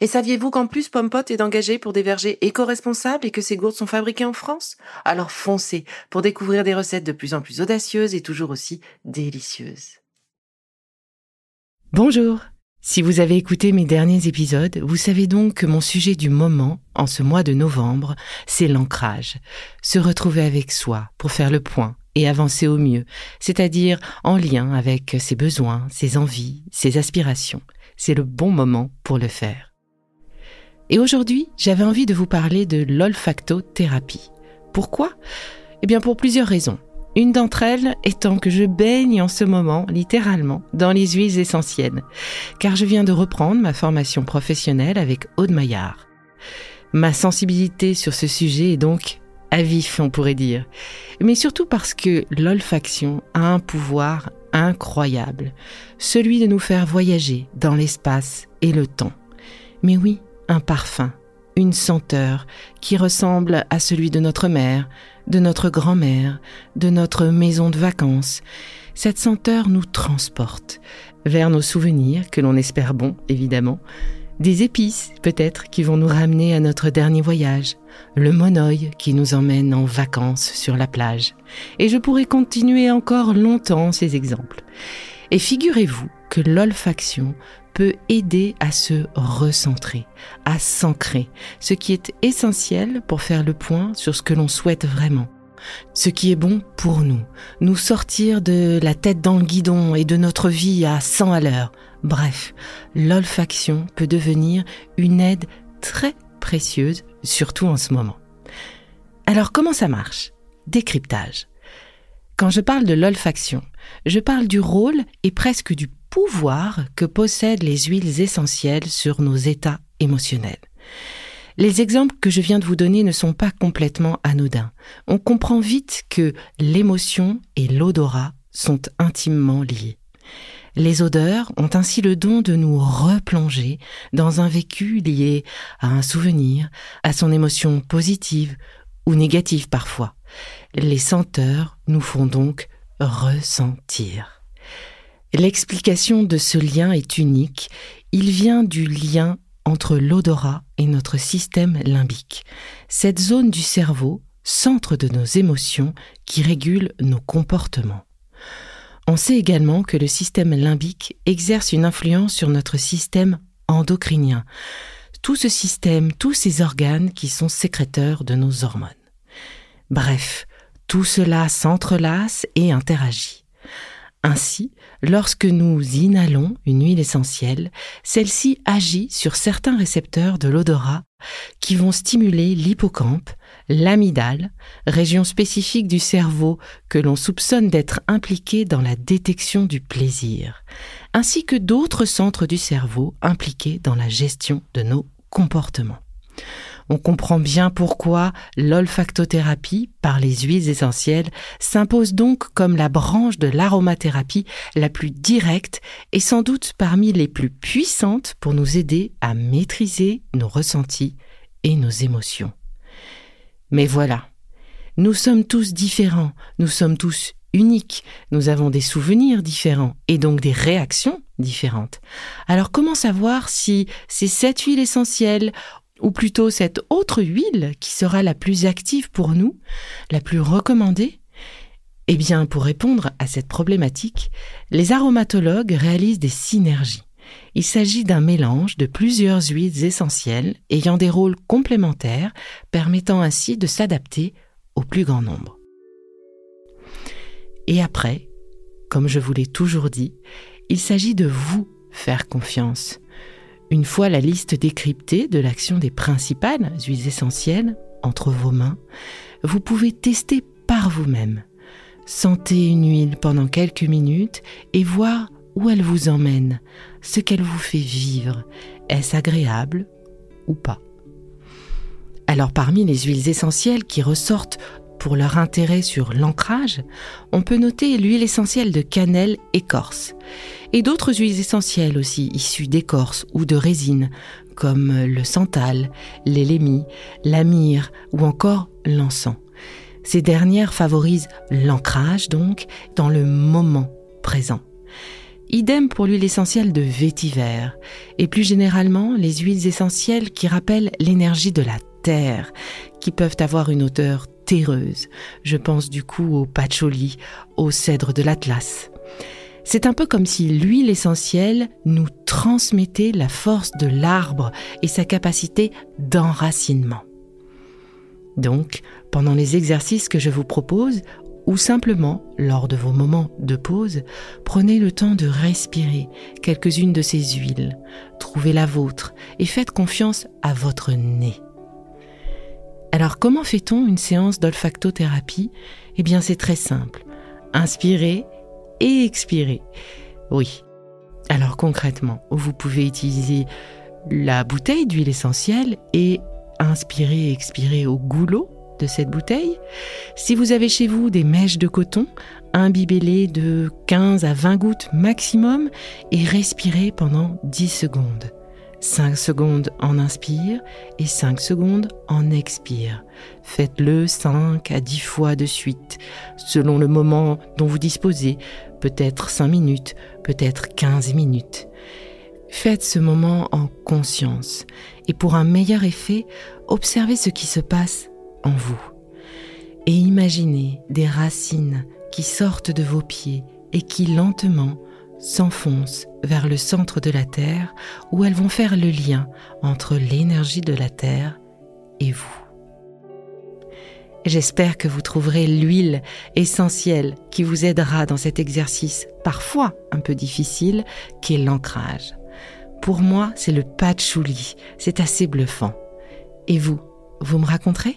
Et saviez-vous qu'en plus Pompot est engagé pour des vergers éco-responsables et que ces gourdes sont fabriquées en France? Alors foncez pour découvrir des recettes de plus en plus audacieuses et toujours aussi délicieuses. Bonjour Si vous avez écouté mes derniers épisodes, vous savez donc que mon sujet du moment, en ce mois de novembre, c'est l'ancrage. Se retrouver avec soi pour faire le point et avancer au mieux, c'est-à-dire en lien avec ses besoins, ses envies, ses aspirations. C'est le bon moment pour le faire. Et aujourd'hui, j'avais envie de vous parler de l'olfactothérapie. Pourquoi? Eh bien pour plusieurs raisons. Une d'entre elles étant que je baigne en ce moment, littéralement, dans les huiles essentielles, car je viens de reprendre ma formation professionnelle avec Aude Maillard. Ma sensibilité sur ce sujet est donc à vif, on pourrait dire, mais surtout parce que l'olfaction a un pouvoir incroyable, celui de nous faire voyager dans l'espace et le temps. Mais oui, un parfum, une senteur qui ressemble à celui de notre mère, de notre grand-mère, de notre maison de vacances. Cette senteur nous transporte vers nos souvenirs, que l'on espère bons, évidemment, des épices peut-être qui vont nous ramener à notre dernier voyage, le monoeil qui nous emmène en vacances sur la plage. Et je pourrais continuer encore longtemps ces exemples. Et figurez-vous que l'olfaction peut aider à se recentrer, à s'ancrer, ce qui est essentiel pour faire le point sur ce que l'on souhaite vraiment. Ce qui est bon pour nous, nous sortir de la tête dans le guidon et de notre vie à 100 à l'heure. Bref, l'olfaction peut devenir une aide très précieuse, surtout en ce moment. Alors comment ça marche? Décryptage. Quand je parle de l'olfaction, je parle du rôle et presque du pouvoir que possèdent les huiles essentielles sur nos états émotionnels. Les exemples que je viens de vous donner ne sont pas complètement anodins. On comprend vite que l'émotion et l'odorat sont intimement liés. Les odeurs ont ainsi le don de nous replonger dans un vécu lié à un souvenir, à son émotion positive ou négative parfois. Les senteurs nous font donc ressentir. L'explication de ce lien est unique. Il vient du lien entre l'odorat et notre système limbique. Cette zone du cerveau, centre de nos émotions, qui régule nos comportements. On sait également que le système limbique exerce une influence sur notre système endocrinien, tout ce système, tous ces organes qui sont sécréteurs de nos hormones. Bref, tout cela s'entrelace et interagit. Ainsi, lorsque nous inhalons une huile essentielle, celle-ci agit sur certains récepteurs de l'odorat qui vont stimuler l'hippocampe, l'amygdale, région spécifique du cerveau que l'on soupçonne d'être impliquée dans la détection du plaisir, ainsi que d'autres centres du cerveau impliqués dans la gestion de nos comportements. On comprend bien pourquoi l'olfactothérapie par les huiles essentielles s'impose donc comme la branche de l'aromathérapie la plus directe et sans doute parmi les plus puissantes pour nous aider à maîtriser nos ressentis et nos émotions. Mais voilà, nous sommes tous différents, nous sommes tous uniques, nous avons des souvenirs différents et donc des réactions différentes. Alors comment savoir si ces sept huiles essentielles ou plutôt cette autre huile qui sera la plus active pour nous, la plus recommandée? Eh bien, pour répondre à cette problématique, les aromatologues réalisent des synergies. Il s'agit d'un mélange de plusieurs huiles essentielles ayant des rôles complémentaires, permettant ainsi de s'adapter au plus grand nombre. Et après, comme je vous l'ai toujours dit, il s'agit de vous faire confiance. Une fois la liste décryptée de l'action des principales huiles essentielles entre vos mains, vous pouvez tester par vous-même. Sentez une huile pendant quelques minutes et voir où elle vous emmène, ce qu'elle vous fait vivre. Est-ce agréable ou pas? Alors parmi les huiles essentielles qui ressortent pour leur intérêt sur l'ancrage, on peut noter l'huile essentielle de cannelle écorce et d'autres huiles essentielles aussi issues d'écorce ou de résine comme le santal, l'élémie, la myrrhe ou encore l'encens. Ces dernières favorisent l'ancrage donc dans le moment présent. Idem pour l'huile essentielle de vétiver et plus généralement les huiles essentielles qui rappellent l'énergie de la terre, qui peuvent avoir une odeur Je pense du coup au patchouli, au cèdre de l'Atlas. C'est un peu comme si l'huile essentielle nous transmettait la force de l'arbre et sa capacité d'enracinement. Donc, pendant les exercices que je vous propose, ou simplement lors de vos moments de pause, prenez le temps de respirer quelques-unes de ces huiles, trouvez la vôtre et faites confiance à votre nez. Alors comment fait-on une séance d'olfactothérapie? Eh bien c'est très simple. Inspirez et expirez. Oui. Alors concrètement, vous pouvez utiliser la bouteille d'huile essentielle et inspirer et expirer au goulot de cette bouteille. Si vous avez chez vous des mèches de coton, imbibez-les de 15 à 20 gouttes maximum et respirez pendant 10 secondes. 5 secondes en inspire et 5 secondes en expire. Faites-le 5 à 10 fois de suite, selon le moment dont vous disposez, peut-être 5 minutes, peut-être 15 minutes. Faites ce moment en conscience et pour un meilleur effet, observez ce qui se passe en vous. Et imaginez des racines qui sortent de vos pieds et qui lentement s'enfoncent vers le centre de la Terre où elles vont faire le lien entre l'énergie de la Terre et vous. J'espère que vous trouverez l'huile essentielle qui vous aidera dans cet exercice parfois un peu difficile qu'est l'ancrage. Pour moi, c'est le patchouli, c'est assez bluffant. Et vous, vous me raconterez?